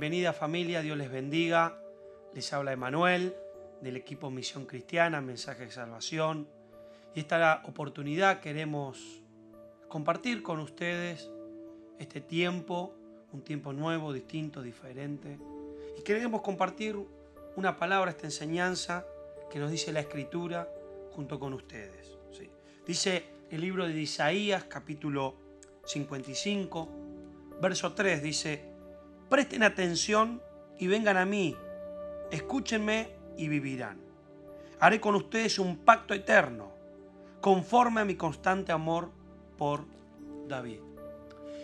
Bienvenida familia, Dios les bendiga. Les habla Emanuel del equipo Misión Cristiana, Mensaje de Salvación. Y esta oportunidad queremos compartir con ustedes este tiempo, un tiempo nuevo, distinto, diferente. Y queremos compartir una palabra, esta enseñanza que nos dice la Escritura junto con ustedes. Dice el libro de Isaías, capítulo 55, verso 3, dice, presten atención y vengan a mí, escúchenme y vivirán. Haré con ustedes un pacto eterno, conforme a mi constante amor por David.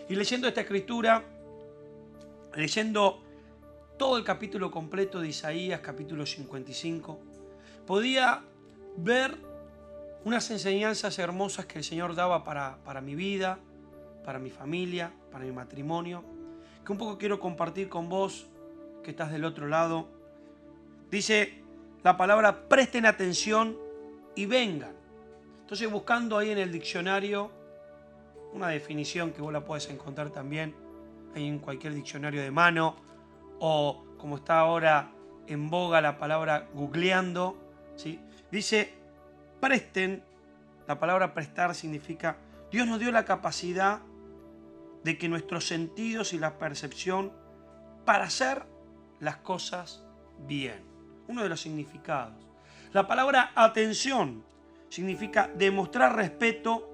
Y leyendo esta escritura, leyendo todo el capítulo completo de Isaías, capítulo 55, podía ver unas enseñanzas hermosas que el Señor daba para, para mi vida, para mi familia, para mi matrimonio, que un poco quiero compartir con vos que estás del otro lado. Dice la palabra presten atención y vengan. Entonces buscando ahí en el diccionario una definición que vos la puedes encontrar también ahí en cualquier diccionario de mano o como está ahora en boga la palabra googleando, ¿sí? dice presten, la palabra prestar significa Dios nos dio la capacidad de que nuestros sentidos y la percepción para hacer las cosas bien. Uno de los significados. La palabra atención significa demostrar respeto,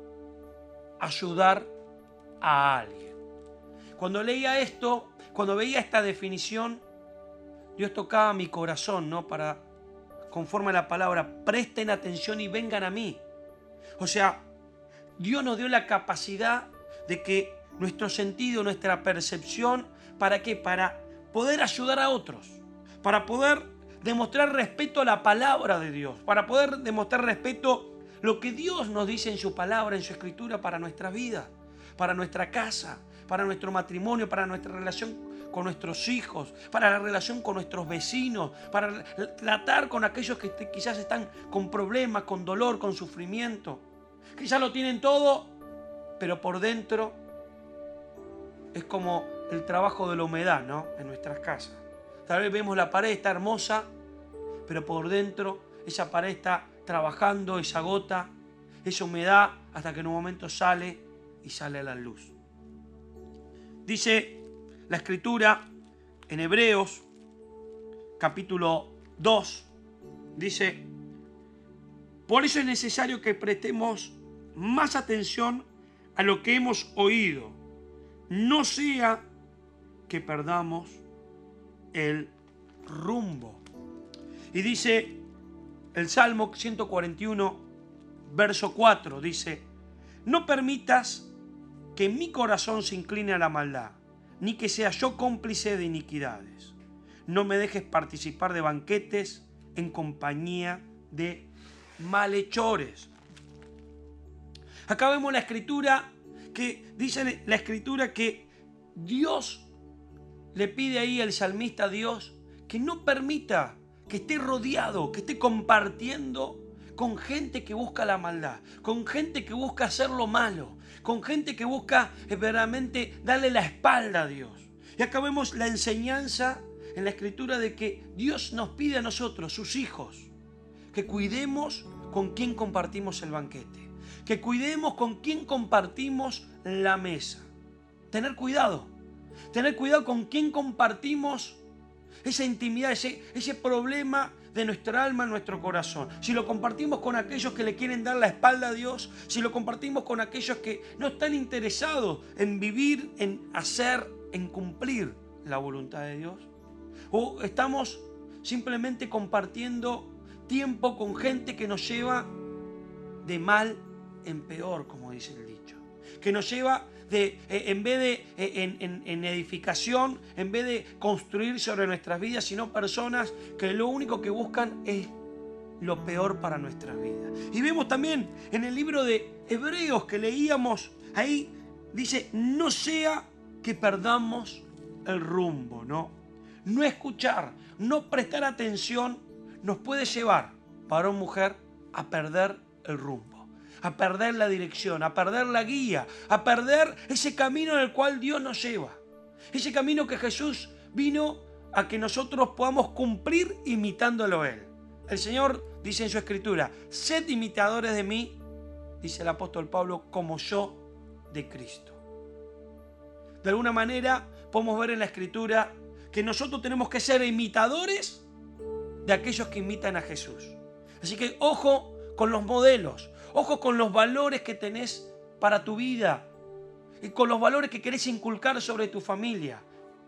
ayudar a alguien. Cuando leía esto, cuando veía esta definición, Dios tocaba mi corazón, ¿no? Para, conforme a la palabra, presten atención y vengan a mí. O sea, Dios nos dio la capacidad de que nuestro sentido, nuestra percepción, ¿para qué? Para poder ayudar a otros, para poder demostrar respeto a la palabra de Dios, para poder demostrar respeto lo que Dios nos dice en su palabra, en su escritura para nuestra vida, para nuestra casa, para nuestro matrimonio, para nuestra relación con nuestros hijos, para la relación con nuestros vecinos, para tratar con aquellos que quizás están con problemas, con dolor, con sufrimiento. Quizás lo tienen todo, pero por dentro es como el trabajo de la humedad, ¿no? En nuestras casas. Tal vez vemos la pared, está hermosa, pero por dentro esa pared está trabajando, esa gota, esa humedad, hasta que en un momento sale y sale a la luz. Dice la escritura en Hebreos, capítulo 2, dice, por eso es necesario que prestemos más atención a lo que hemos oído no sea que perdamos el rumbo. Y dice el Salmo 141, verso 4, dice, no permitas que mi corazón se incline a la maldad, ni que sea yo cómplice de iniquidades. No me dejes participar de banquetes en compañía de malhechores. Acá vemos la escritura que dice la escritura que Dios le pide ahí al salmista a Dios que no permita que esté rodeado, que esté compartiendo con gente que busca la maldad, con gente que busca hacer lo malo, con gente que busca eh, verdaderamente darle la espalda a Dios. Y acá vemos la enseñanza en la escritura de que Dios nos pide a nosotros, sus hijos, que cuidemos con quien compartimos el banquete que cuidemos con quién compartimos la mesa. Tener cuidado. Tener cuidado con quién compartimos esa intimidad, ese, ese problema de nuestra alma, nuestro corazón. Si lo compartimos con aquellos que le quieren dar la espalda a Dios, si lo compartimos con aquellos que no están interesados en vivir, en hacer, en cumplir la voluntad de Dios. O estamos simplemente compartiendo tiempo con gente que nos lleva de mal en peor, como dice el dicho. Que nos lleva de, eh, en vez de eh, en, edificación, en vez de construir sobre nuestras vidas, sino personas que lo único que buscan es lo peor para nuestras vidas. Y vemos también en el libro de Hebreos que leíamos, ahí dice, no sea que perdamos el rumbo, ¿no? No escuchar, no prestar atención nos puede llevar, para una mujer, a perder el rumbo a perder la dirección, a perder la guía, a perder ese camino en el cual Dios nos lleva. Ese camino que Jesús vino a que nosotros podamos cumplir imitándolo a Él. El Señor dice en su escritura, sed imitadores de mí, dice el apóstol Pablo, como yo de Cristo. De alguna manera podemos ver en la escritura que nosotros tenemos que ser imitadores de aquellos que imitan a Jesús. Así que ojo con los modelos, ojo con los valores que tenés para tu vida y con los valores que querés inculcar sobre tu familia.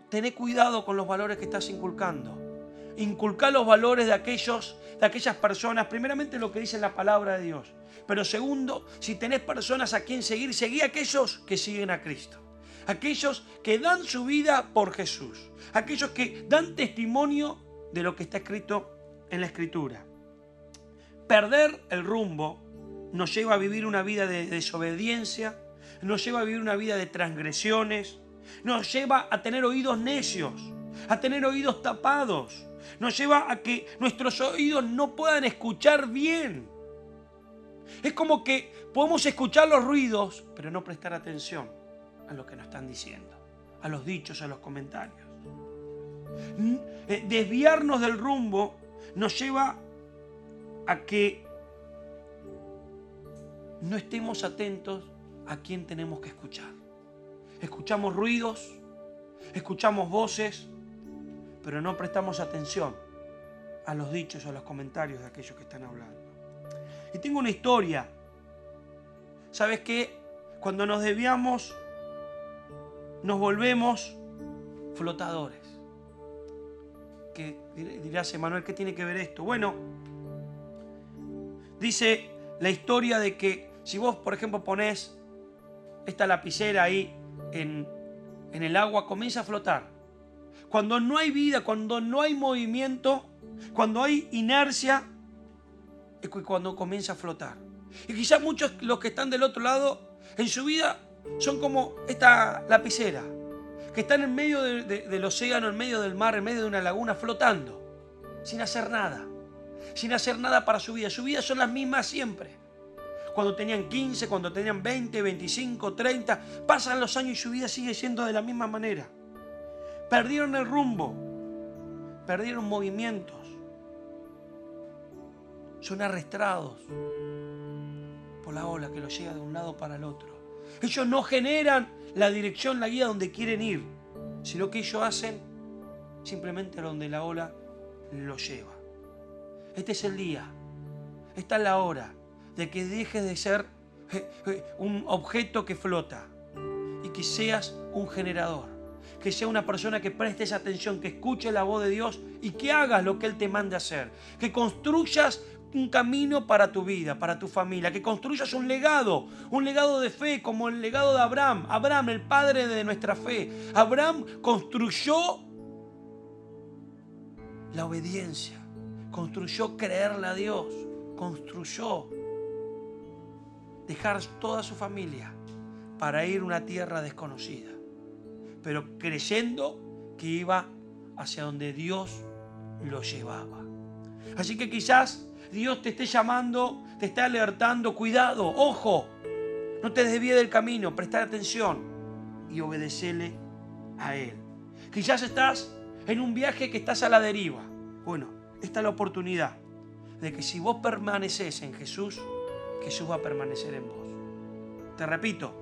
Tené cuidado con los valores que estás inculcando. Inculcar los valores de aquellos, de aquellas personas, primeramente lo que dice la palabra de Dios. Pero segundo, si tenés personas a quien seguir, seguí a aquellos que siguen a Cristo. Aquellos que dan su vida por Jesús. Aquellos que dan testimonio de lo que está escrito en la Escritura. Perder el rumbo nos lleva a vivir una vida de desobediencia, nos lleva a vivir una vida de transgresiones, nos lleva a tener oídos necios, a tener oídos tapados, nos lleva a que nuestros oídos no puedan escuchar bien. Es como que podemos escuchar los ruidos, pero no prestar atención a lo que nos están diciendo, a los dichos, a los comentarios. Eh, desviarnos del rumbo nos lleva a que no estemos atentos a quién tenemos que escuchar. Escuchamos ruidos, escuchamos voces, pero no prestamos atención a los dichos o a los comentarios de aquellos que están hablando. Y tengo una historia. ¿Sabes qué? Cuando nos desviamos, nos volvemos flotadores. ¿Qué dirás, Emanuel, qué tiene que ver esto? Bueno, dice la historia de que si vos, por ejemplo, pones esta lapicera ahí en, en el agua, comienza a flotar. Cuando no hay vida, cuando no hay movimiento, cuando hay inercia, es cuando comienza a flotar. Y quizás muchos los que están del otro lado, en su vida, son como esta lapicera, que están en medio del océano, en medio del mar, en medio de una laguna, flotando, sin hacer nada, sin hacer nada para su vida. Su vida son las mismas siempre. Cuando tenían 15, cuando tenían 20, 25, 30, pasan los años y su vida sigue siendo de la misma manera. Perdieron el rumbo, perdieron movimientos, son arrastrados por la ola que los lleva de un lado para el otro. Ellos no generan la dirección, la guía donde quieren ir, sino que ellos hacen simplemente donde la ola los lleva. Este es el día, esta es la hora de que dejes de ser eh, eh, un objeto que flota y que seas un generador que sea una persona que prestes atención, que escuche la voz de Dios y que hagas lo que Él te mande hacer. Que construyas un camino para tu vida, para tu familia, que construyas un legado, un legado de fe como el legado de Abraham, Abraham, el padre de nuestra fe. Abraham construyó la obediencia, construyó creerle a Dios, construyó dejar toda su familia para ir a una tierra desconocida, pero creyendo que iba hacia donde Dios lo llevaba. Así que quizás Dios te esté llamando, te esté alertando, cuidado, ojo, no te desvíe del camino, prestar atención y obedecele a Él. Quizás estás en un viaje que estás a la deriva. Bueno, esta es la oportunidad de que si vos permaneces en Jesús, Jesús va a permanecer en vos. Te repito,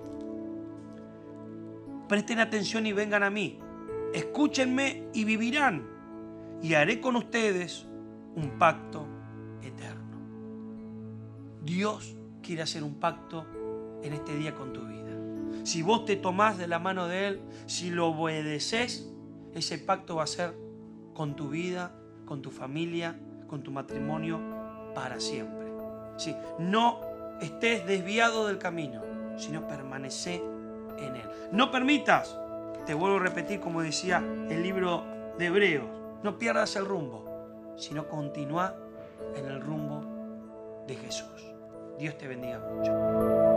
presten atención y vengan a mí. Escúchenme y vivirán. Y haré con ustedes un pacto eterno. Dios quiere hacer un pacto en este día con tu vida. Si vos te tomás de la mano de Él, si lo obedeces, ese pacto va a ser con tu vida, con tu familia, con tu matrimonio para siempre. Sí, no estés desviado del camino, sino permanece en Él. No permitas, te vuelvo a repetir como decía el libro de Hebreos, no pierdas el rumbo, sino continúa en el rumbo de Jesús. Dios te bendiga mucho.